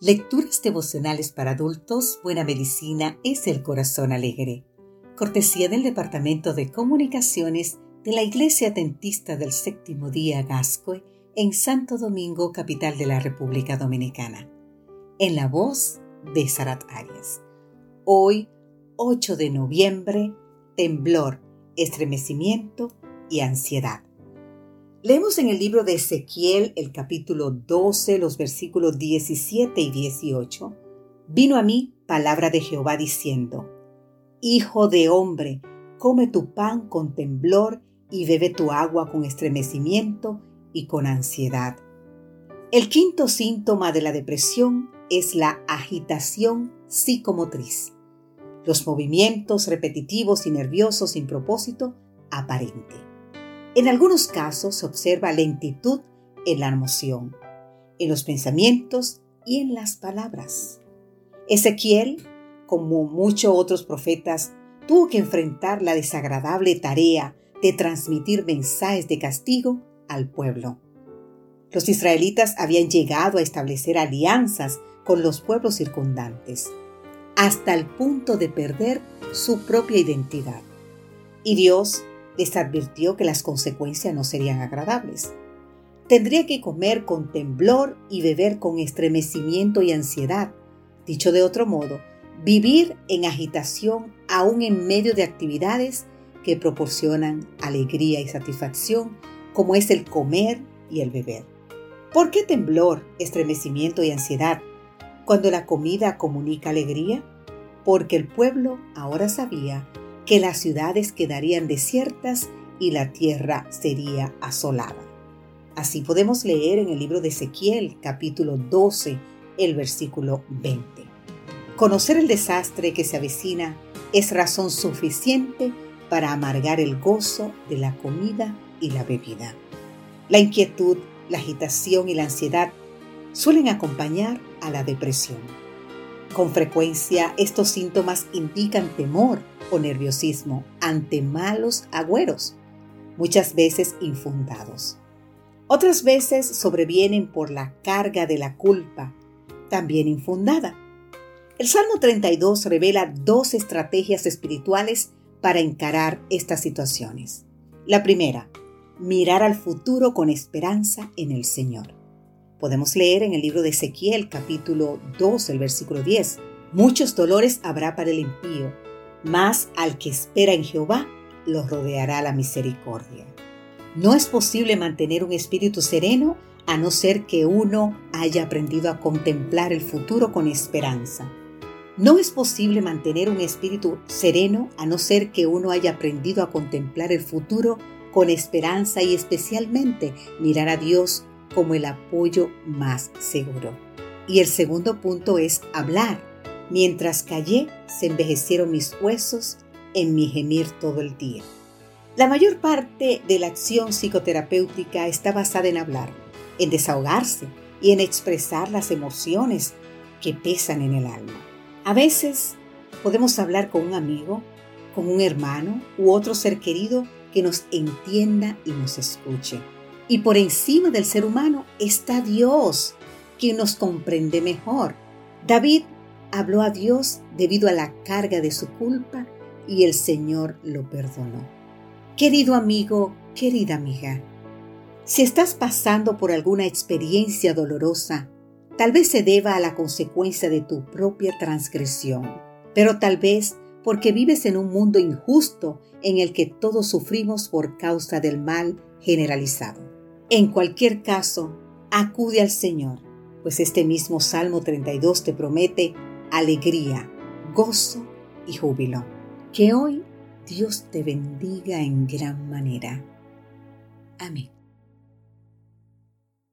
Lecturas devocionales para adultos, Buena Medicina es el Corazón Alegre. Cortesía del Departamento de Comunicaciones de la Iglesia Dentista del Séptimo Día Gascoe en Santo Domingo, capital de la República Dominicana. En la voz de Sarat Arias. Hoy, 8 de noviembre, temblor, estremecimiento y ansiedad. Leemos en el libro de Ezequiel el capítulo 12, los versículos 17 y 18. Vino a mí palabra de Jehová diciendo, Hijo de hombre, come tu pan con temblor y bebe tu agua con estremecimiento y con ansiedad. El quinto síntoma de la depresión es la agitación psicomotriz, los movimientos repetitivos y nerviosos sin propósito aparente. En algunos casos se observa lentitud en la emoción, en los pensamientos y en las palabras. Ezequiel, como muchos otros profetas, tuvo que enfrentar la desagradable tarea de transmitir mensajes de castigo al pueblo. Los israelitas habían llegado a establecer alianzas con los pueblos circundantes, hasta el punto de perder su propia identidad. Y Dios les advirtió que las consecuencias no serían agradables. Tendría que comer con temblor y beber con estremecimiento y ansiedad. Dicho de otro modo, vivir en agitación aún en medio de actividades que proporcionan alegría y satisfacción, como es el comer y el beber. ¿Por qué temblor, estremecimiento y ansiedad cuando la comida comunica alegría? Porque el pueblo ahora sabía que las ciudades quedarían desiertas y la tierra sería asolada. Así podemos leer en el libro de Ezequiel capítulo 12, el versículo 20. Conocer el desastre que se avecina es razón suficiente para amargar el gozo de la comida y la bebida. La inquietud, la agitación y la ansiedad suelen acompañar a la depresión. Con frecuencia estos síntomas indican temor o nerviosismo ante malos agüeros, muchas veces infundados. Otras veces sobrevienen por la carga de la culpa, también infundada. El Salmo 32 revela dos estrategias espirituales para encarar estas situaciones. La primera, mirar al futuro con esperanza en el Señor. Podemos leer en el libro de Ezequiel capítulo 2, el versículo 10. Muchos dolores habrá para el impío, mas al que espera en Jehová lo rodeará la misericordia. No es posible mantener un espíritu sereno a no ser que uno haya aprendido a contemplar el futuro con esperanza. No es posible mantener un espíritu sereno a no ser que uno haya aprendido a contemplar el futuro con esperanza y especialmente mirar a Dios como el apoyo más seguro. Y el segundo punto es hablar. Mientras callé, se envejecieron mis huesos en mi gemir todo el día. La mayor parte de la acción psicoterapéutica está basada en hablar, en desahogarse y en expresar las emociones que pesan en el alma. A veces podemos hablar con un amigo, con un hermano u otro ser querido que nos entienda y nos escuche. Y por encima del ser humano está Dios, quien nos comprende mejor. David habló a Dios debido a la carga de su culpa y el Señor lo perdonó. Querido amigo, querida amiga, si estás pasando por alguna experiencia dolorosa, tal vez se deba a la consecuencia de tu propia transgresión, pero tal vez porque vives en un mundo injusto en el que todos sufrimos por causa del mal generalizado. En cualquier caso, acude al Señor, pues este mismo Salmo 32 te promete alegría, gozo y júbilo. Que hoy Dios te bendiga en gran manera. Amén.